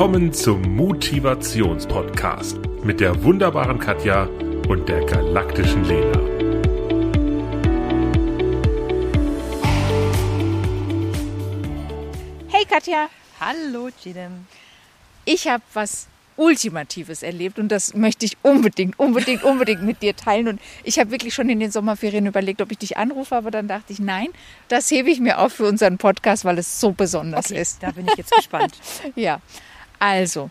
Willkommen zum Motivationspodcast mit der wunderbaren Katja und der galaktischen Lena. Hey Katja, Hallo, Jidem. ich habe was Ultimatives erlebt und das möchte ich unbedingt, unbedingt, unbedingt mit dir teilen. Und ich habe wirklich schon in den Sommerferien überlegt, ob ich dich anrufe, aber dann dachte ich, nein, das hebe ich mir auf für unseren Podcast, weil es so besonders Okay, ist. da bin ich jetzt gespannt. Ja, also,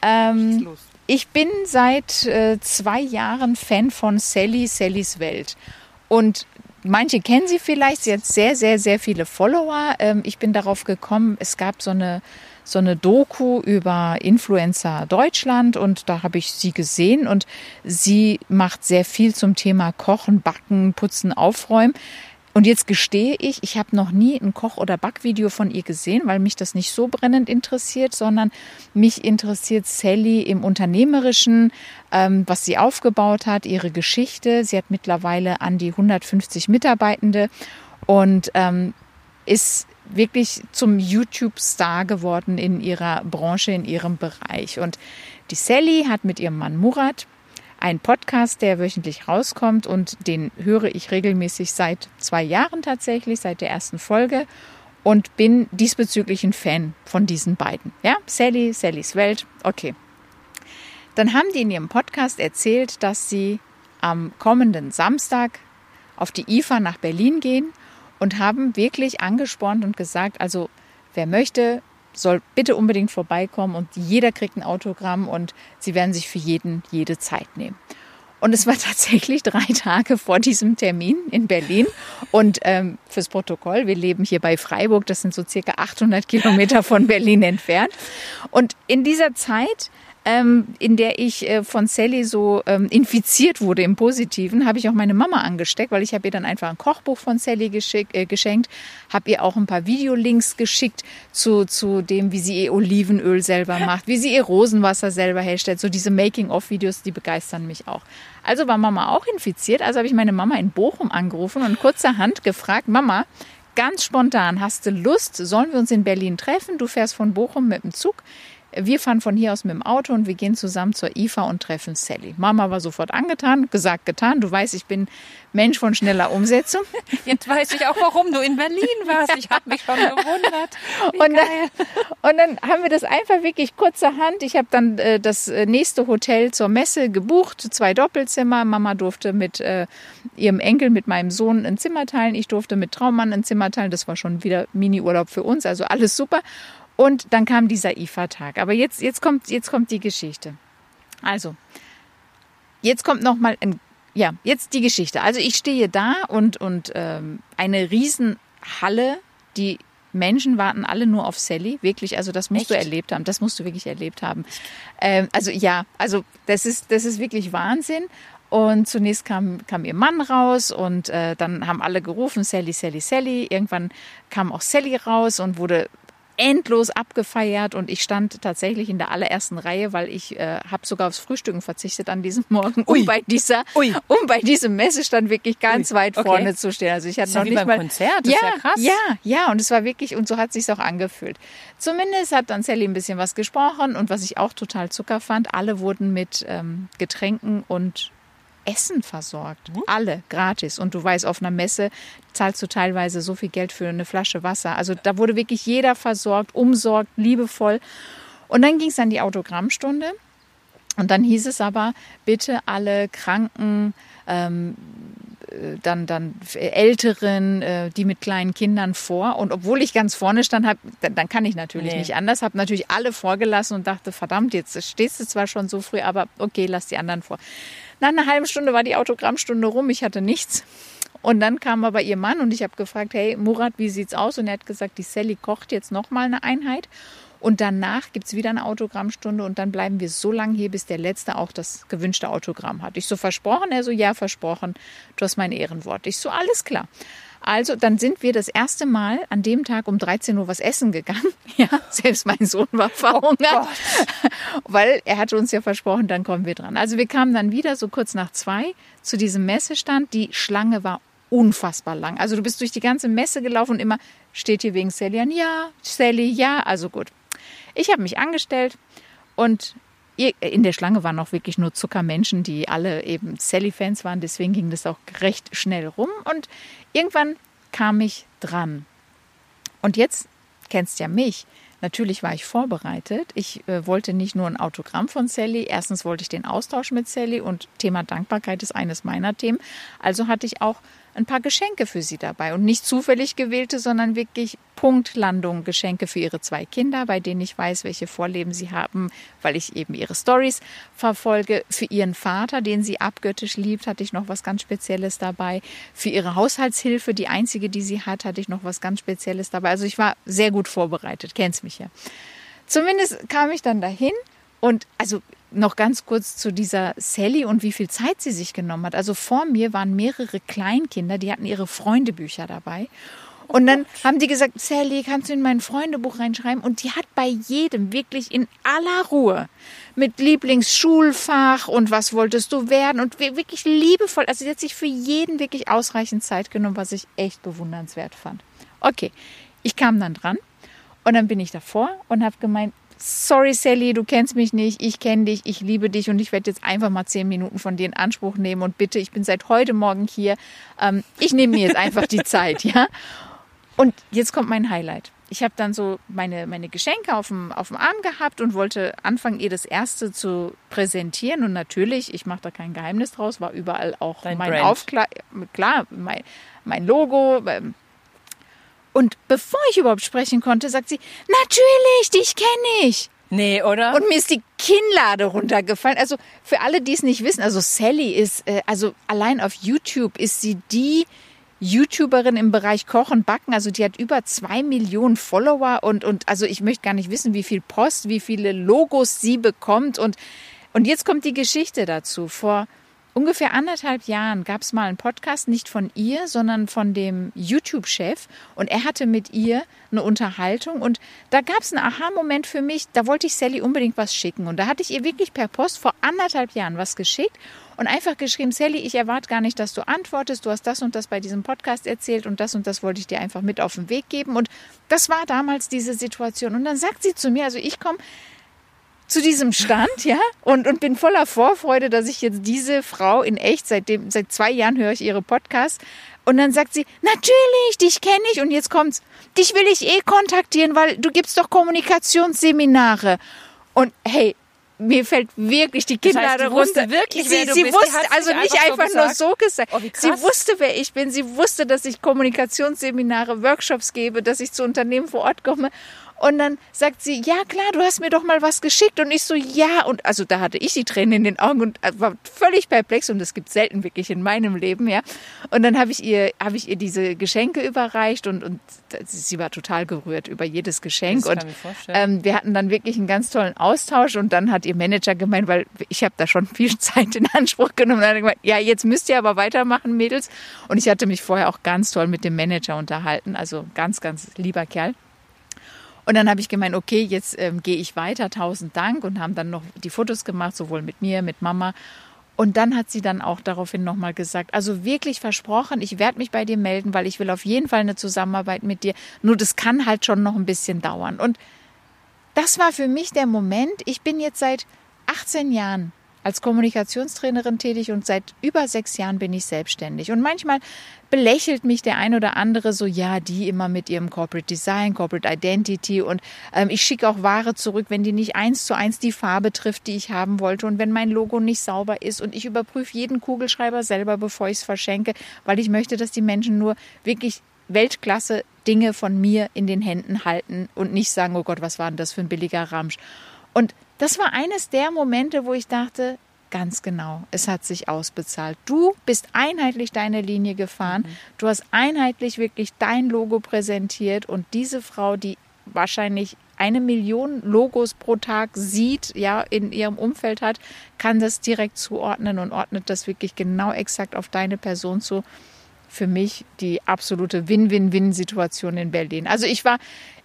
ähm, ich bin seit äh, zwei Jahren Fan von Sally, Sallys Welt. Und manche kennen sie vielleicht, sie hat sehr, sehr, sehr viele Follower. Ähm, ich bin darauf gekommen, es gab so eine, so eine Doku über Influencer Deutschland und da habe ich sie gesehen und sie macht sehr viel zum Thema Kochen, Backen, Putzen, Aufräumen. Und jetzt gestehe ich, ich habe noch nie ein Koch- oder Backvideo von ihr gesehen, weil mich das nicht so brennend interessiert, sondern mich interessiert Sally im Unternehmerischen, ähm, was sie aufgebaut hat, ihre Geschichte. Sie hat mittlerweile an die 150 Mitarbeitende und ähm, ist wirklich zum YouTube-Star geworden in ihrer Branche, in ihrem Bereich. Und die Sally hat mit ihrem Mann Murat einen Podcast, der wöchentlich rauskommt und den höre ich regelmäßig seit zwei Jahren tatsächlich, seit der ersten Folge und bin diesbezüglich ein Fan von diesen beiden. Ja, Sally, Sallys Welt, okay. Dann haben die in ihrem Podcast erzählt, dass sie am kommenden Samstag auf die IFA nach Berlin gehen und haben wirklich angespornt und gesagt, also wer möchte, soll bitte unbedingt vorbeikommen und jeder kriegt ein Autogramm und sie werden sich für jeden jede Zeit nehmen. Und es war tatsächlich drei Tage vor diesem Termin in Berlin. Und ähm, fürs Protokoll, wir leben hier bei Freiburg, das sind so circa 800 Kilometer von Berlin entfernt. Und in dieser Zeit ähm, in der ich äh, von Sally so ähm, infiziert wurde im Positiven, habe ich auch meine Mama angesteckt, weil ich habe ihr dann einfach ein Kochbuch von Sally geschick, äh, geschenkt, habe ihr auch ein paar Videolinks geschickt zu, zu dem, wie sie ihr Olivenöl selber macht, wie sie ihr Rosenwasser selber herstellt. So diese Making-of-Videos, die begeistern mich auch. Also war Mama auch infiziert, also habe ich meine Mama in Bochum angerufen und kurzerhand gefragt, Mama, ganz spontan, hast du Lust, sollen wir uns in Berlin treffen? Du fährst von Bochum mit dem Zug. Wir fahren von hier aus mit dem Auto und wir gehen zusammen zur IFA und treffen Sally. Mama war sofort angetan, gesagt, getan. Du weißt, ich bin Mensch von schneller Umsetzung. Jetzt weiß ich auch, warum du in Berlin warst. Ich habe mich schon gewundert. Und dann, und dann haben wir das einfach wirklich kurzerhand. Ich habe dann äh, das äh, nächste Hotel zur Messe gebucht, zwei Doppelzimmer. Mama durfte mit äh, ihrem Enkel, mit meinem Sohn ein Zimmer teilen. Ich durfte mit Traummann ein Zimmer teilen. Das war schon wieder Mini-Urlaub für uns, also alles super. Und dann kam dieser IFA-Tag. Aber jetzt, jetzt, kommt, jetzt kommt die Geschichte. Also, jetzt kommt noch mal ein, ja, jetzt die Geschichte. Also ich stehe da und, und ähm, eine Riesenhalle, die Menschen warten alle nur auf Sally, wirklich. Also das musst du Echt? erlebt haben. Das musst du wirklich erlebt haben. Ähm, also ja, also das ist, das ist wirklich Wahnsinn. Und zunächst kam, kam ihr Mann raus und äh, dann haben alle gerufen, Sally, Sally, Sally. Irgendwann kam auch Sally raus und wurde endlos abgefeiert und ich stand tatsächlich in der allerersten Reihe, weil ich äh, habe sogar aufs Frühstücken verzichtet an diesem Morgen, um Ui. bei dieser, Ui. um bei diesem Messestand wirklich ganz Ui. weit Okay. vorne zu stehen. Also ich hatte noch nicht beim mal Konzert, das ja, ja krass. ja, ja, und es war wirklich und so hat sich's auch angefühlt. Zumindest hat dann Sally ein bisschen was gesprochen und was ich auch total Zucker fand, alle wurden mit ähm, Getränken und Essen versorgt. Alle gratis. Und du weißt, auf einer Messe zahlst du teilweise so viel Geld für eine Flasche Wasser. Also da wurde wirklich jeder versorgt, umsorgt, liebevoll. Und dann ging es an die Autogrammstunde. Und dann hieß es aber, bitte alle Kranken, ähm, äh, dann, dann Älteren, äh, die mit kleinen Kindern vor. Und obwohl ich ganz vorne stand, hab, dann, dann kann ich natürlich Nee. nicht anders, habe natürlich alle vorgelassen und dachte, verdammt, jetzt stehst du zwar schon so früh, aber okay, lass die anderen vor. Nach einer halben Stunde war die Autogrammstunde rum, ich hatte nichts. Und dann kam aber ihr Mann und ich habe gefragt, hey Murat, wie sieht's aus? Und er hat gesagt, die Sally kocht jetzt noch mal eine Einheit. Und danach gibt's wieder eine Autogrammstunde und dann bleiben wir so lange hier, bis der Letzte auch das gewünschte Autogramm hat. Ich so versprochen, er so ja versprochen, du hast mein Ehrenwort. Ich so alles klar. Also dann sind wir das erste Mal an dem Tag um 13 Uhr was essen gegangen. Ja, selbst mein Sohn war verhungert, weil er hatte uns ja versprochen, dann kommen wir dran. Also wir kamen dann wieder so kurz nach zwei zu diesem Messestand. Die Schlange war unfassbar lang. Also du bist durch die ganze Messe gelaufen und immer steht hier wegen Sally an, ja, Sally, ja, also gut. Ich habe mich angestellt und in der Schlange waren auch wirklich nur Zuckermenschen, die alle eben Sally-Fans waren. Deswegen ging das auch recht schnell rum. Und irgendwann kam ich dran. Und jetzt kennst ja mich. Natürlich war ich vorbereitet. Ich äh, wollte nicht nur ein Autogramm von Sally. Erstens wollte ich den Austausch mit Sally und Thema Dankbarkeit ist eines meiner Themen. Also hatte ich auch ein paar Geschenke für sie dabei und nicht zufällig gewählte, sondern wirklich Punktlandung Geschenke für ihre zwei Kinder, bei denen ich weiß, welche Vorleben sie haben, weil ich eben ihre Stories verfolge. Für ihren Vater, den sie abgöttisch liebt, hatte ich noch was ganz Spezielles dabei. Für ihre Haushaltshilfe, die einzige, die sie hat, hatte ich noch was ganz Spezielles dabei. Also ich war sehr gut vorbereitet, kennst mich ja. Zumindest kam ich dann dahin und also noch ganz kurz zu dieser Sally und wie viel Zeit sie sich genommen hat. Also vor mir waren mehrere Kleinkinder, die hatten ihre Freundebücher dabei. Und dann haben die gesagt, Sally, kannst du in mein Freundebuch reinschreiben? Und die hat bei jedem wirklich in aller Ruhe mit Lieblingsschulfach und was wolltest du werden und wirklich liebevoll. Also sie hat sich für jeden wirklich ausreichend Zeit genommen, was ich echt bewundernswert fand. Okay, ich kam dann dran und dann bin ich davor und habe gemeint, sorry Sally, du kennst mich nicht, ich kenne dich, ich liebe dich und ich werde jetzt einfach mal zehn Minuten von dir in Anspruch nehmen und bitte, ich bin seit heute Morgen hier, ähm, ich nehme mir jetzt einfach die Zeit, ja. Und jetzt kommt mein Highlight. Ich habe dann so meine, meine Geschenke auf dem, auf dem Arm gehabt und wollte anfangen, ihr das erste zu präsentieren. Und natürlich, ich mache da kein Geheimnis draus, war überall auch Dein mein Aufkleid, klar, mein, mein Logo, und bevor ich überhaupt sprechen konnte, sagt sie, natürlich, dich kenne ich. Nee, oder? Und mir ist die Kinnlade runtergefallen. Also für alle, die es nicht wissen, also Sally ist, äh, also allein auf YouTube ist sie die YouTuberin im Bereich Kochen, Backen. Also die hat über zwei Millionen Follower und, und also ich möchte gar nicht wissen, wie viel Post, wie viele Logos sie bekommt. Und, und jetzt kommt die Geschichte dazu. Vor ungefähr anderthalb Jahren gab es mal einen Podcast, nicht von ihr, sondern von dem YouTube-Chef. Und er hatte mit ihr eine Unterhaltung. Und da gab es einen Aha-Moment für mich. Da wollte ich Sally unbedingt was schicken. Und da hatte ich ihr wirklich per Post vor anderthalb Jahren was geschickt und einfach geschrieben, Sally, ich erwarte gar nicht, dass du antwortest. Du hast das und das bei diesem Podcast erzählt und das und das wollte ich dir einfach mit auf den Weg geben. Und das war damals diese Situation. Und dann sagt sie zu mir, also ich komme zu diesem Stand, ja, und, und bin voller Vorfreude, dass ich jetzt diese Frau in echt, seitdem, seit zwei Jahren höre ich ihre Podcasts, und dann sagt sie, natürlich, dich kenne ich, und jetzt kommt's, dich will ich eh kontaktieren, weil du gibst doch Kommunikationsseminare. Und hey, mir fällt wirklich die Kinnlade das heißt, runter. Wirklich, sie, sie wusste also nicht einfach, einfach nur so gesagt. Oh, sie wusste, wer ich bin. Sie wusste, dass ich Kommunikationsseminare, Workshops gebe, dass ich zu Unternehmen vor Ort komme. Und dann sagt sie, ja klar, du hast mir doch mal was geschickt. Und ich so, ja. Und also da hatte ich die Tränen in den Augen und war völlig perplex. Und das gibt selten wirklich in meinem Leben, ja. Und dann habe ich ihr, habe ich ihr diese Geschenke überreicht und, und sie war total gerührt über jedes Geschenk. und ähm, wir hatten dann wirklich einen ganz tollen Austausch. Und dann hat ihr Manager gemeint, weil ich habe da schon viel Zeit in Anspruch genommen. Und dann hat gemeint, ja, jetzt müsst ihr aber weitermachen, Mädels. Und ich hatte mich vorher auch ganz toll mit dem Manager unterhalten. Also ganz, ganz lieber Kerl. Und dann habe ich gemeint, okay, jetzt ähm, gehe ich weiter, tausend Dank und haben dann noch die Fotos gemacht, sowohl mit mir, mit Mama. Und dann hat sie dann auch daraufhin nochmal gesagt, also wirklich versprochen, ich werde mich bei dir melden, weil ich will auf jeden Fall eine Zusammenarbeit mit dir. Nur das kann halt schon noch ein bisschen dauern. Und das war für mich der Moment. Ich bin jetzt seit 18 Jahren als Kommunikationstrainerin tätig und seit über sechs Jahren bin ich selbstständig. Und manchmal belächelt mich der ein oder andere so, ja, die immer mit ihrem Corporate Design, Corporate Identity und ähm, ich schicke auch Ware zurück, wenn die nicht eins zu eins die Farbe trifft, die ich haben wollte und wenn mein Logo nicht sauber ist und ich überprüfe jeden Kugelschreiber selber, bevor ich es verschenke, weil ich möchte, dass die Menschen nur wirklich Weltklasse Dinge von mir in den Händen halten und nicht sagen, oh Gott, was war denn das für ein billiger Ramsch. Und das war eines der Momente, wo ich dachte, ganz genau, es hat sich ausbezahlt. Du bist einheitlich deine Linie gefahren, mhm. du hast einheitlich wirklich dein Logo präsentiert und diese Frau, die wahrscheinlich eine Million Logos pro Tag sieht, ja, in ihrem Umfeld hat, kann das direkt zuordnen und ordnet das wirklich genau exakt auf deine Person zu. Für mich die absolute Win-Win-Win-Situation in Berlin. Also ich war,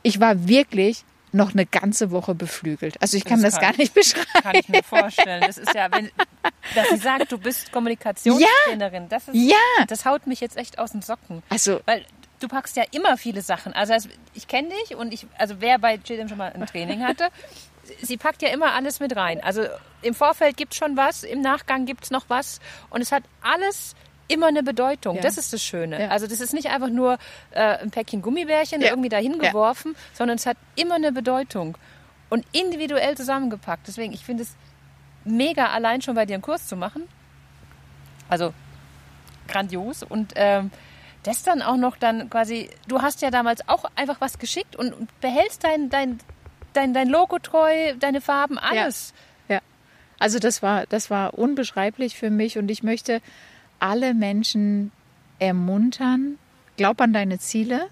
ich war wirklich noch eine ganze Woche beflügelt. Also ich kann das, das kann, gar nicht beschreiben. Kann ich mir vorstellen. Das ist ja, wenn, dass sie sagt, du bist Kommunikationstrainerin. Ja, das ist, ja. das haut mich jetzt echt aus den Socken. Also, weil du packst ja immer viele Sachen. Also ich kenne dich und ich, also wer bei Chidem schon mal ein Training hatte, sie packt ja immer alles mit rein. Also im Vorfeld gibt es schon was, im Nachgang gibt es noch was und es hat alles immer eine Bedeutung. Ja. Das ist das Schöne. Ja. Also das ist nicht einfach nur äh, ein Päckchen Gummibärchen ja. irgendwie dahin geworfen, sondern es hat immer eine Bedeutung und individuell zusammengepackt. Deswegen, ich finde es mega allein schon bei dir einen Kurs zu machen. Also grandios und ähm, das dann auch noch dann quasi, du hast ja damals auch einfach was geschickt und behältst dein, dein, dein, dein Logo treu, deine Farben, alles. Ja. ja. Also das war, das war unbeschreiblich für mich und ich möchte alle Menschen ermuntern, glaub an deine Ziele.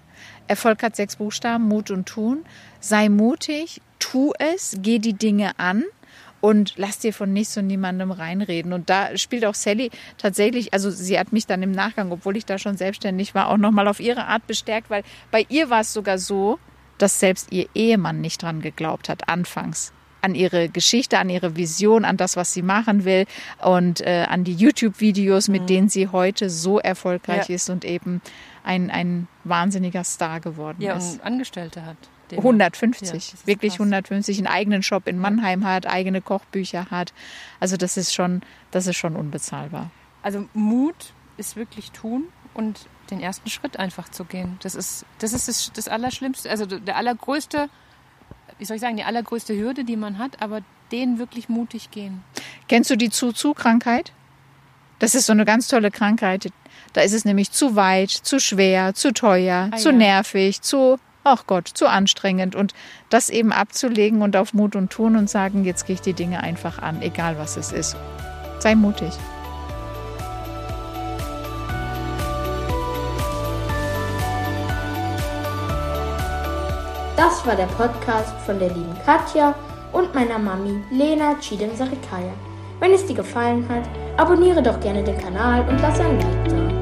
Erfolg hat sechs Buchstaben, Mut und Tun. Sei mutig, tu es, geh die Dinge an und lass dir von nichts und niemandem reinreden. Und da spielt auch Sally tatsächlich, also sie hat mich dann im Nachgang, obwohl ich da schon selbstständig war, auch nochmal auf ihre Art bestärkt, weil bei ihr war es sogar so, dass selbst ihr Ehemann nicht dran geglaubt hat, anfangs an ihre Geschichte, an ihre Vision, an das, was sie machen will und äh, an die YouTube-Videos, mit mhm. denen sie heute so erfolgreich ja. ist und eben ein, ein wahnsinniger Star geworden ja, ist. Ja, und Angestellte hat. 150, ja, wirklich krass. 150, einen eigenen Shop in Mannheim hat, eigene Kochbücher hat. Also das ist schon, das ist schon unbezahlbar. Also Mut ist wirklich tun und den ersten Schritt einfach zu gehen. Das ist das, ist das, das Allerschlimmste, also der allergrößte, wie soll ich sagen, die allergrößte Hürde, die man hat, aber den wirklich mutig gehen. Kennst du die Zu-Zu-Krankheit? Das ist so eine ganz tolle Krankheit. Da ist es nämlich zu weit, zu schwer, zu teuer, ah, zu ja. nervig, zu ach Gott, zu anstrengend. Und das eben abzulegen und auf Mut und Tun und sagen, jetzt gehe ich die Dinge einfach an, egal was es ist. Sei mutig. Das war der Podcast von der lieben Katja und meiner Mami Lena Chidem Sarikaya. Wenn es dir gefallen hat, abonniere doch gerne den Kanal und lass ein Like da.